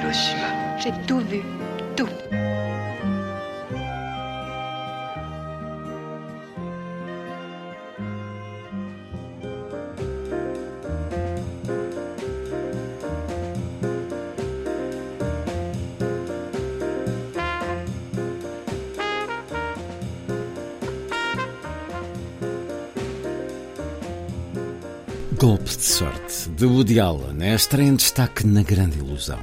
Hiroshima. J'ai tout vu. Tout. Golpe de sorte, de Woody Allen, é a estreia em destaque na Grande Ilusão.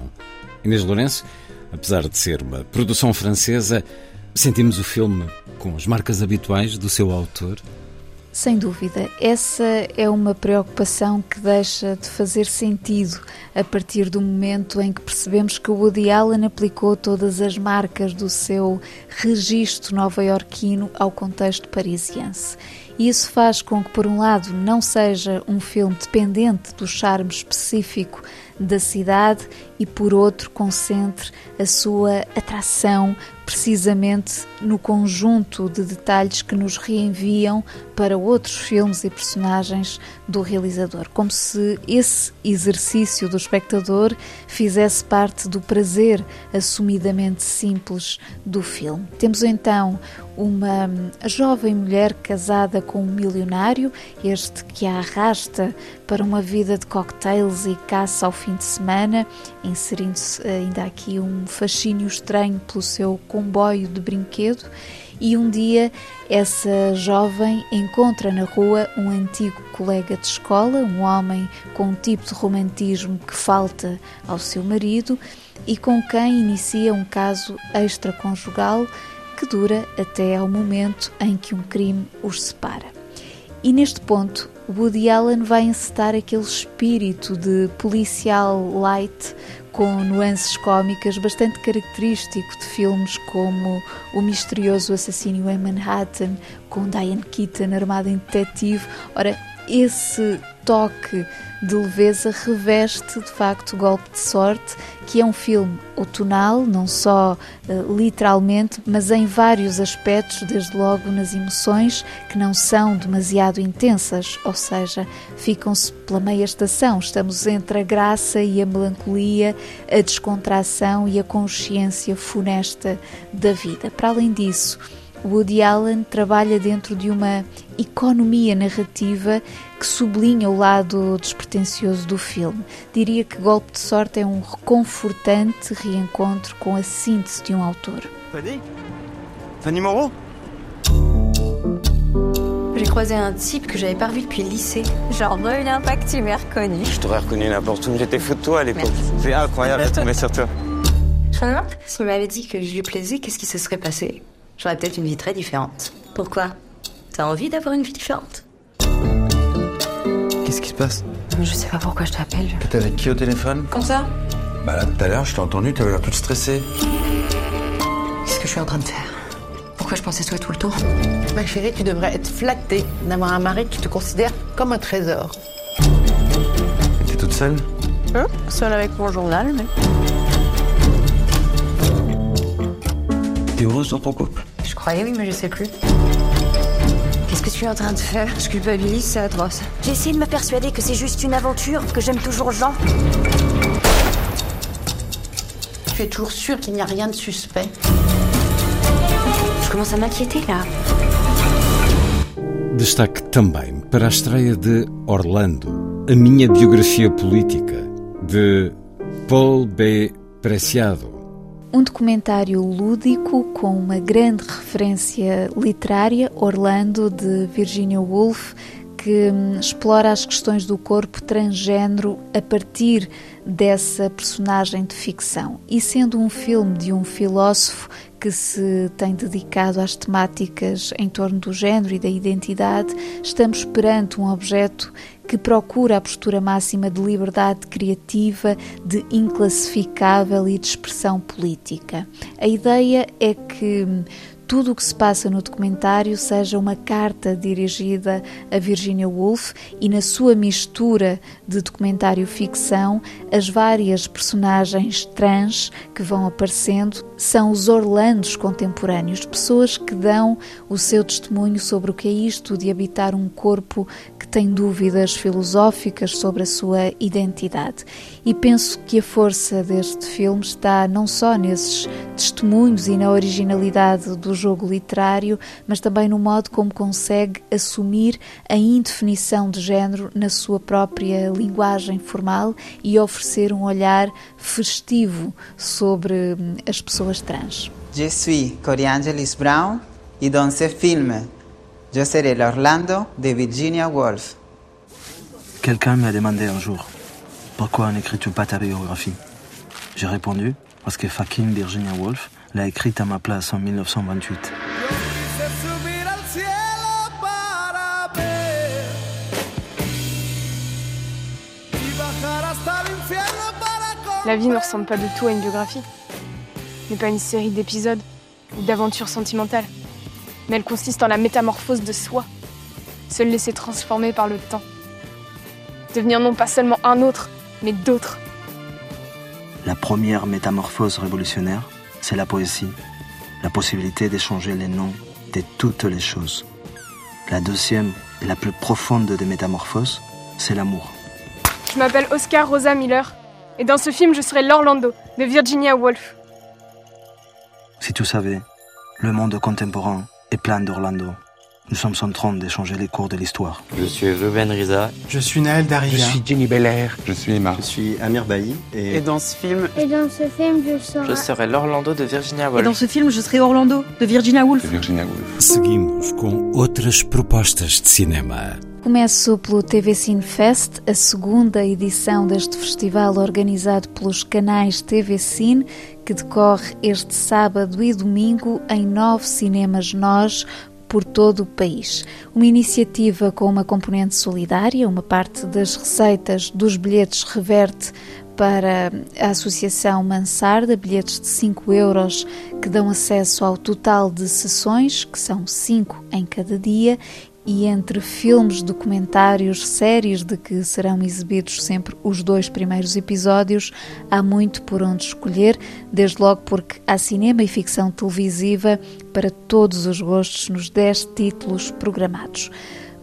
Inês Lourenço, apesar de ser uma produção francesa, sentimos o filme com as marcas habituais do seu autor. Sem dúvida, essa é uma preocupação que deixa de fazer sentido a partir do momento em que percebemos que o Woody Allen aplicou todas as marcas do seu registro nova-iorquino ao contexto parisiense. Isso faz com que, por um lado, não seja um filme dependente do charme específico da cidade e, por outro, concentre a sua atração precisamente no conjunto de detalhes que nos reenviam para outros filmes e personagens do realizador, como se esse exercício do espectador fizesse parte do prazer assumidamente simples do filme. Temos então uma jovem mulher casada com um milionário, este que a arrasta para uma vida de cocktails e caça ao fim de semana, inserindo-se ainda aqui um fascínio estranho pelo seu comboio de brinquedo. E um dia essa jovem encontra na rua um antigo colega de escola, um homem com um tipo de romantismo que falta ao seu marido e com quem inicia um caso extraconjugal que dura até ao momento em que um crime os separa. E neste ponto, Woody Allen vai encetar aquele espírito de policial light com nuances cómicas bastante característico de filmes como O Misterioso Assassínio em Manhattan, com Diane Keaton armada em detetive. Ora, esse toque de leveza reveste de facto Golpe de Sorte, que é um filme outonal, não só uh, literalmente, mas em vários aspectos, desde logo nas emoções, que não são demasiado intensas, ou seja, ficam-se pela meia estação. Estamos entre a graça e a melancolia, a descontração e a consciência funesta da vida. Para além disso, Woody Allen trabalha dentro de uma economia narrativa que sublinha o lado despretensioso do filme. Diria que Golpe de Sorte é um reconfortante reencontro com a síntese de um autor. Fanny Fanny Moreau J'ai croisé un type que j'avais pas revu depuis le lycée. Genre, brûle impact, tu m'as reconnu. Je t'aurais reconnu n'importe où, j'étais fou de toi à l'époque. C'est incroyable de tomber sur toi. Je me demande, s'il m'avait dit que je lui plaisais, qu'est-ce qui se serait passé J'aurais peut-être une vie très différente. Pourquoi? T'as envie d'avoir une vie différente? Qu'est-ce qui se passe? Je sais pas pourquoi je t'appelle. T'es avec qui au téléphone? Comme ça? Bah là, tout à l'heure, je t'ai entendu, t'avais l'air toute stressée. Qu'est-ce que je suis en train de faire? Pourquoi je pensais toi tout le temps? Ma chérie, tu devrais être flattée d'avoir un mari qui te considère comme un trésor. T'es toute seule? Hein? Seule avec mon journal, mais... T'es heureuse dans ton couple Je croyais oui, mais je sais plus. Qu'est-ce que tu es en train de faire? Je culpabilise, c'est atroce. J'ai essayé de me persuader que c'est juste une aventure, que j'aime toujours Jean. Tu es toujours sûre qu'il n'y a rien de suspect. Je commence à m'inquiéter là. Destaque também para a estreia de Orlando, a minha biografia política, de Paul B. Preciado. Um documentário lúdico com uma grande referência literária, Orlando, de Virginia Woolf, que hum, explora as questões do corpo transgênero a partir dessa personagem de ficção. E sendo um filme de um filósofo que se tem dedicado às temáticas em torno do género e da identidade, estamos perante um objeto que procura a postura máxima de liberdade criativa, de inclassificável e de expressão política. A ideia é que tudo o que se passa no documentário seja uma carta dirigida a Virginia Woolf e na sua mistura de documentário-ficção, as várias personagens trans que vão aparecendo são os Orlandos contemporâneos, pessoas que dão o seu testemunho sobre o que é isto de habitar um corpo que tem dúvidas filosóficas sobre a sua identidade. E penso que a força deste filme está não só nesses testemunhos e na originalidade do jogo literário, mas também no modo como consegue assumir a indefinição de género na sua própria linguagem formal e oferecer um olhar festivo sobre hum, as pessoas trans. Je suis Coriangelis Brown et dans ce film, je serai l'Orlando de Virginia Woolf. Quelqu'un m'a demandé un jour pourquoi n'écris-tu pas ta biographie J'ai répondu parce que fucking Virginia Woolf l'a écrite à ma place en 1928. La vie ne ressemble pas du tout à une biographie. N'est pas une série d'épisodes ou d'aventures sentimentales. Mais elle consiste en la métamorphose de soi. Se laisser transformer par le temps. Devenir non pas seulement un autre, mais d'autres. La première métamorphose révolutionnaire, c'est la poésie, la possibilité d'échanger les noms de toutes les choses. La deuxième et la plus profonde des métamorphoses, c'est l'amour. Je m'appelle Oscar Rosa Miller, et dans ce film, je serai l'Orlando de Virginia Woolf. Si tu savais, le monde contemporain est plein d'Orlando. Nous sommes en train d'échanger les cours de l'histoire. Je suis Ruben Riza. Je suis Naël Daria. Je suis Jenny Belair. Je suis Emma. Je suis Amir Bailly. Et... et dans ce film. Et dans ce film, je serai. Je serai l'Orlando de Virginia Woolf. Et dans ce film, je serai Orlando de Virginia Woolf. De Virginia Woolf. Seguimos com outras propostas de cinema. Começo pelo TV Cine Fest, a segunda edição deste festival organizado pelos canais TV Cine, que decorre este sábado e domingo em nove cinemas nós, por todo o país. Uma iniciativa com uma componente solidária, uma parte das receitas dos bilhetes reverte para a Associação Mansarda, bilhetes de 5 euros que dão acesso ao total de sessões, que são 5 em cada dia, e entre filmes, documentários, séries de que serão exibidos sempre os dois primeiros episódios, há muito por onde escolher, desde logo porque há cinema e ficção televisiva para todos os gostos nos 10 títulos programados.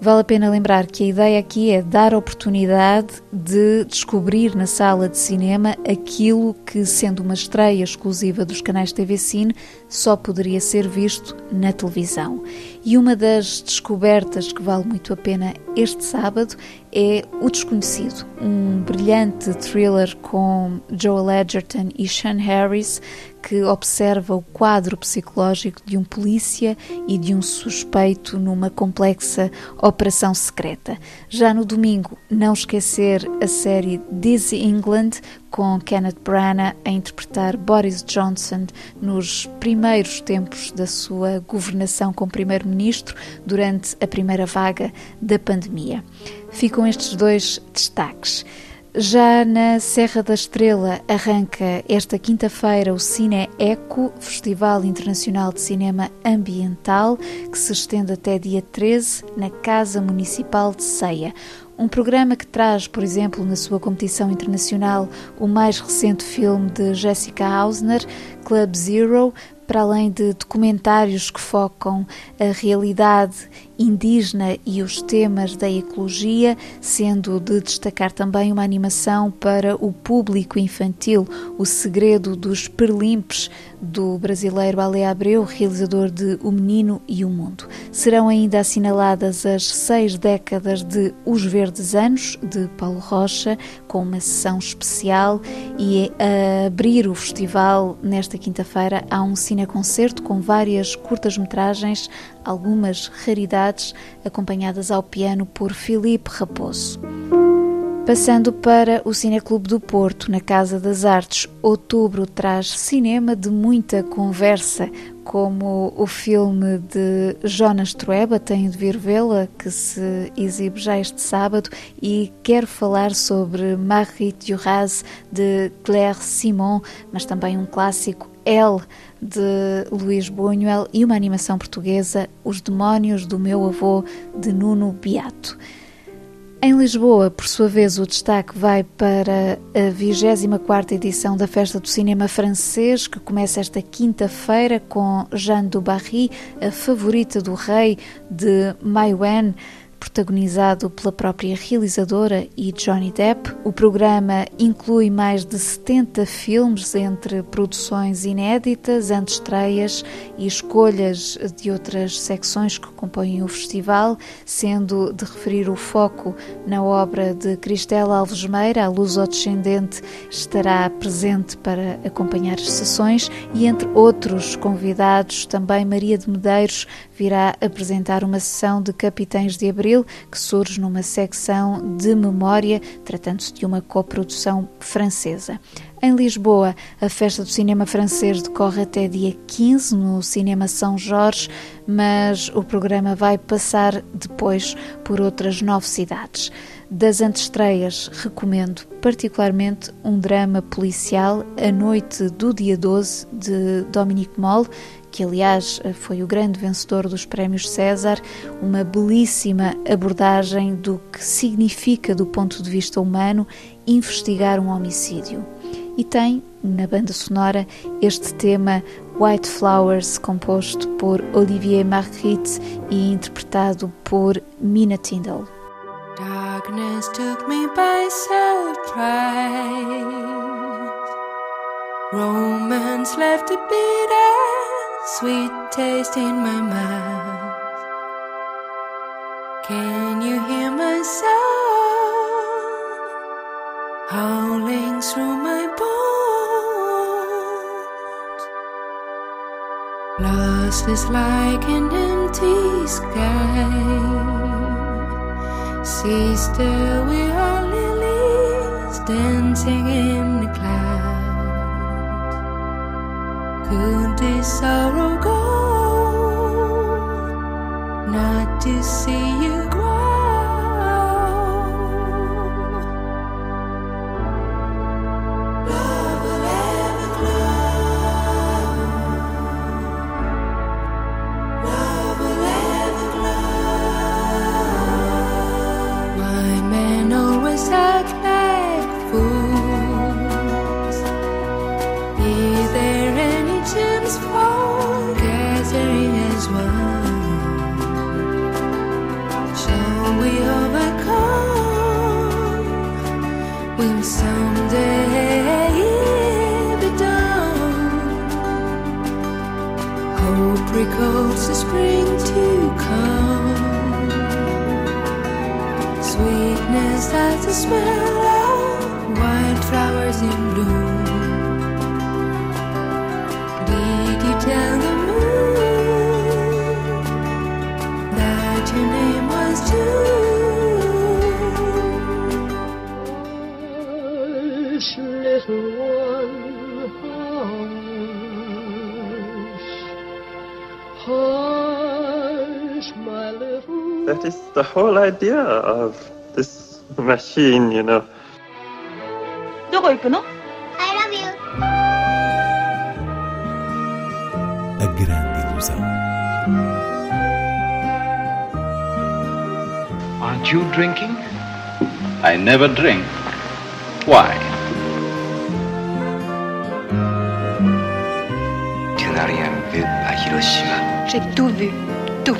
Vale a pena lembrar que a ideia aqui é dar oportunidade de descobrir na sala de cinema aquilo que, sendo uma estreia exclusiva dos canais TV Cine, só poderia ser visto na televisão. E uma das descobertas que vale muito a pena este sábado é O Desconhecido, um brilhante thriller com Joel Edgerton e Sean Harris que observa o quadro psicológico de um polícia e de um suspeito numa complexa operação secreta. Já no domingo, não esquecer a série Dizzy England, com Kenneth Branagh a interpretar Boris Johnson nos primeiros tempos da sua governação como primeiro-ministro durante a primeira vaga da pandemia. Ficam estes dois destaques. Já na Serra da Estrela arranca esta quinta-feira o Cine Eco, Festival Internacional de Cinema Ambiental, que se estende até dia 13 na Casa Municipal de Ceia. Um programa que traz, por exemplo, na sua competição internacional, o mais recente filme de Jessica Hausner, Club Zero, para além de documentários que focam a realidade indígena e os temas da ecologia, sendo de destacar também uma animação para o público infantil, O Segredo dos Perlimpes, do brasileiro Ale Abreu, realizador de O Menino e o Mundo. Serão ainda assinaladas as seis décadas de Os Verdes Anos, de Paulo Rocha, com uma sessão especial e a abrir o festival nesta quinta-feira há um cineconcerto com várias curtas-metragens, algumas raridades, acompanhadas ao piano por Filipe Raposo. Passando para o Cineclube do Porto, na Casa das Artes, outubro traz cinema de muita conversa, como o filme de Jonas Trueba, Tenho de Vir Vê-la, que se exibe já este sábado, e quero falar sobre Marguerite Duras, de Claire Simon, mas também um clássico, Elle, de Luís Buñuel, e uma animação portuguesa, Os Demónios do Meu Avô, de Nuno Beato. Em Lisboa, por sua vez, o destaque vai para a 24 edição da Festa do Cinema Francês, que começa esta quinta-feira com Jeanne du Barry, a favorita do rei de Maïwen protagonizado pela própria realizadora e Johnny Depp. O programa inclui mais de 70 filmes entre produções inéditas, antestreias e escolhas de outras secções que compõem o festival, sendo de referir o foco na obra de Cristela Alves Meira, a luso-descendente, estará presente para acompanhar as sessões e entre outros convidados também Maria de Medeiros virá apresentar uma sessão de Capitães de Abril que surge numa secção de memória, tratando-se de uma coprodução francesa. Em Lisboa, a Festa do Cinema Francês decorre até dia 15 no Cinema São Jorge, mas o programa vai passar depois por outras nove cidades. Das antestreias, recomendo particularmente um drama policial, A Noite do Dia 12, de Dominique Moll, que aliás foi o grande vencedor dos prémios César, uma belíssima abordagem do que significa, do ponto de vista humano, investigar um homicídio. E tem, na banda sonora, este tema White Flowers, composto por Olivier Marguerite e interpretado por Mina Tyndall. Darkness took me by surprise. Romance left a sweet taste in my mouth. Can you hear my soul howling through my bones? Lost is like an empty sky. Sister, we are lilies dancing in the clouds. Could this sorrow go? Not to see you recalls the spring to come. Sweetness that's the smell of wildflowers in bloom. Did you tell the moon that your name was too? is the whole idea of this machine, you know. どこ行くの I love you. A grande ilusão. Aren't you drinking? I never drink. Why? Tu n'as rien vu à Hiroshima. J'ai tout vu. Tout.